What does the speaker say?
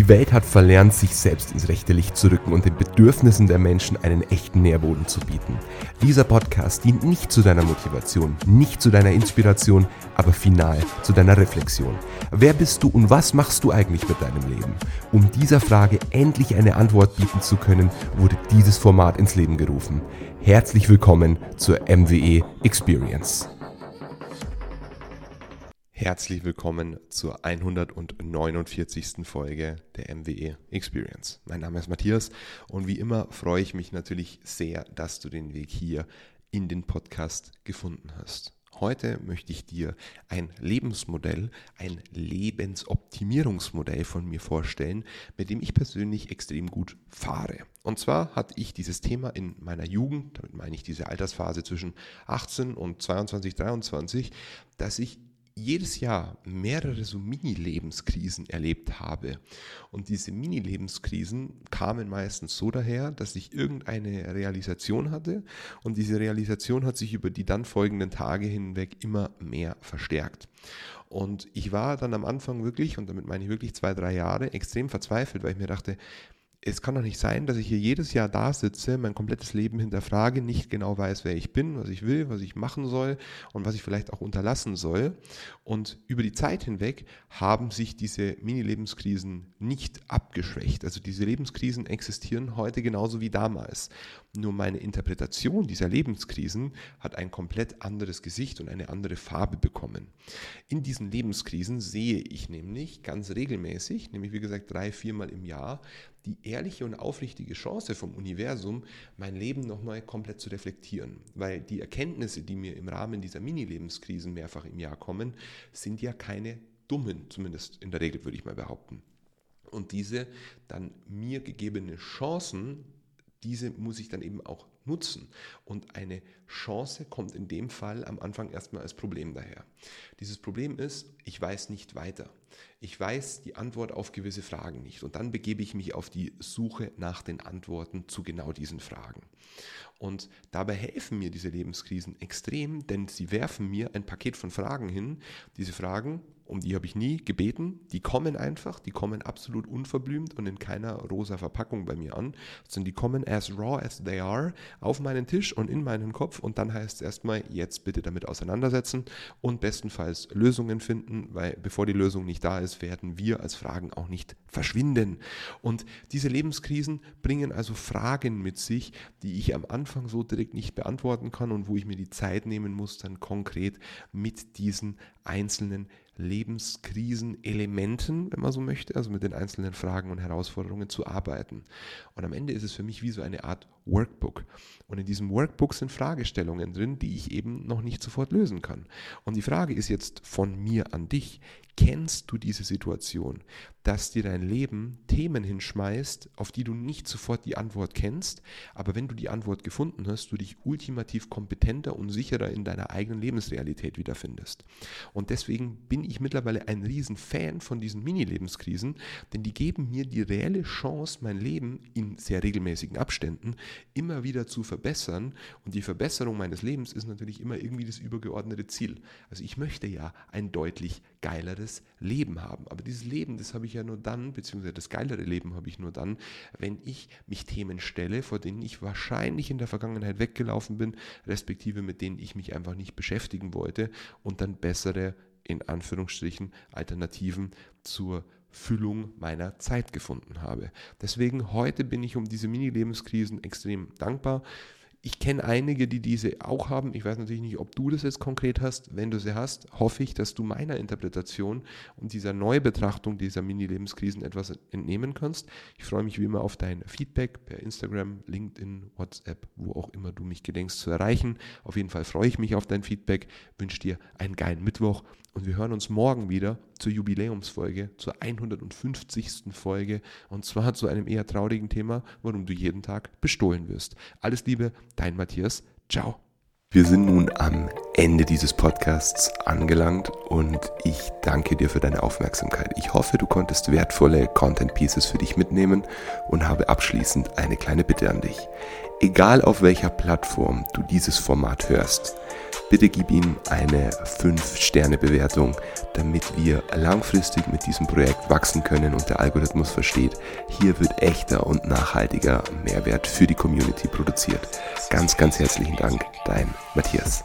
Die Welt hat verlernt, sich selbst ins rechte Licht zu rücken und den Bedürfnissen der Menschen einen echten Nährboden zu bieten. Dieser Podcast dient nicht zu deiner Motivation, nicht zu deiner Inspiration, aber final zu deiner Reflexion. Wer bist du und was machst du eigentlich mit deinem Leben? Um dieser Frage endlich eine Antwort bieten zu können, wurde dieses Format ins Leben gerufen. Herzlich willkommen zur MWE Experience. Herzlich willkommen zur 149. Folge der MWE Experience. Mein Name ist Matthias und wie immer freue ich mich natürlich sehr, dass du den Weg hier in den Podcast gefunden hast. Heute möchte ich dir ein Lebensmodell, ein Lebensoptimierungsmodell von mir vorstellen, mit dem ich persönlich extrem gut fahre. Und zwar hatte ich dieses Thema in meiner Jugend, damit meine ich diese Altersphase zwischen 18 und 22, 23, dass ich jedes Jahr mehrere so Mini-Lebenskrisen erlebt habe. Und diese Mini-Lebenskrisen kamen meistens so daher, dass ich irgendeine Realisation hatte und diese Realisation hat sich über die dann folgenden Tage hinweg immer mehr verstärkt. Und ich war dann am Anfang wirklich, und damit meine ich wirklich zwei, drei Jahre, extrem verzweifelt, weil ich mir dachte, es kann doch nicht sein, dass ich hier jedes Jahr da sitze, mein komplettes Leben hinterfrage, nicht genau weiß, wer ich bin, was ich will, was ich machen soll und was ich vielleicht auch unterlassen soll. Und über die Zeit hinweg haben sich diese Mini-Lebenskrisen nicht abgeschwächt. Also diese Lebenskrisen existieren heute genauso wie damals. Nur meine Interpretation dieser Lebenskrisen hat ein komplett anderes Gesicht und eine andere Farbe bekommen. In diesen Lebenskrisen sehe ich nämlich ganz regelmäßig, nämlich wie gesagt drei, viermal im Jahr, die ehrliche und aufrichtige Chance vom Universum, mein Leben nochmal komplett zu reflektieren. Weil die Erkenntnisse, die mir im Rahmen dieser Mini-Lebenskrisen mehrfach im Jahr kommen, sind ja keine dummen, zumindest in der Regel würde ich mal behaupten. Und diese dann mir gegebene Chancen, diese muss ich dann eben auch nutzen. Und eine Chance kommt in dem Fall am Anfang erstmal als Problem daher. Dieses Problem ist, ich weiß nicht weiter. Ich weiß die Antwort auf gewisse Fragen nicht. Und dann begebe ich mich auf die Suche nach den Antworten zu genau diesen Fragen. Und dabei helfen mir diese Lebenskrisen extrem, denn sie werfen mir ein Paket von Fragen hin. Diese Fragen um die habe ich nie gebeten. Die kommen einfach, die kommen absolut unverblümt und in keiner rosa Verpackung bei mir an, sondern die kommen as raw as they are auf meinen Tisch und in meinen Kopf und dann heißt es erstmal, jetzt bitte damit auseinandersetzen und bestenfalls Lösungen finden, weil bevor die Lösung nicht da ist, werden wir als Fragen auch nicht verschwinden. Und diese Lebenskrisen bringen also Fragen mit sich, die ich am Anfang so direkt nicht beantworten kann und wo ich mir die Zeit nehmen muss, dann konkret mit diesen einzelnen Lebenskrisenelementen, wenn man so möchte, also mit den einzelnen Fragen und Herausforderungen zu arbeiten. Und am Ende ist es für mich wie so eine Art Workbook. Und in diesem Workbook sind Fragestellungen drin, die ich eben noch nicht sofort lösen kann. Und die Frage ist jetzt von mir an dich. Kennst du diese Situation, dass dir dein Leben Themen hinschmeißt, auf die du nicht sofort die Antwort kennst, aber wenn du die Antwort gefunden hast, du dich ultimativ kompetenter und sicherer in deiner eigenen Lebensrealität wiederfindest? Und deswegen bin ich mittlerweile ein Riesenfan von diesen Mini-Lebenskrisen, denn die geben mir die reelle Chance, mein Leben in sehr regelmäßigen Abständen immer wieder zu verbessern. Und die Verbesserung meines Lebens ist natürlich immer irgendwie das übergeordnete Ziel. Also ich möchte ja ein deutlich geileres Leben haben. Aber dieses Leben, das habe ich ja nur dann, beziehungsweise das geilere Leben habe ich nur dann, wenn ich mich Themen stelle, vor denen ich wahrscheinlich in der Vergangenheit weggelaufen bin, respektive mit denen ich mich einfach nicht beschäftigen wollte und dann bessere, in Anführungsstrichen, Alternativen zur Füllung meiner Zeit gefunden habe. Deswegen heute bin ich um diese Mini-Lebenskrisen extrem dankbar. Ich kenne einige, die diese auch haben. Ich weiß natürlich nicht, ob du das jetzt konkret hast. Wenn du sie hast, hoffe ich, dass du meiner Interpretation und dieser Neubetrachtung dieser Mini-Lebenskrisen etwas entnehmen kannst. Ich freue mich wie immer auf dein Feedback per Instagram, LinkedIn, WhatsApp, wo auch immer du mich gedenkst zu erreichen. Auf jeden Fall freue ich mich auf dein Feedback, wünsche dir einen geilen Mittwoch und wir hören uns morgen wieder zur Jubiläumsfolge, zur 150. Folge und zwar zu einem eher traurigen Thema, warum du jeden Tag bestohlen wirst. Alles Liebe, dein Matthias. Ciao. Wir sind nun am Ende dieses Podcasts angelangt und ich danke dir für deine Aufmerksamkeit. Ich hoffe, du konntest wertvolle Content Pieces für dich mitnehmen und habe abschließend eine kleine Bitte an dich. Egal auf welcher Plattform du dieses Format hörst, bitte gib ihm eine 5-Sterne-Bewertung, damit wir langfristig mit diesem Projekt wachsen können und der Algorithmus versteht, hier wird echter und nachhaltiger Mehrwert für die Community produziert. Ganz, ganz herzlichen Dank, dein Matthias.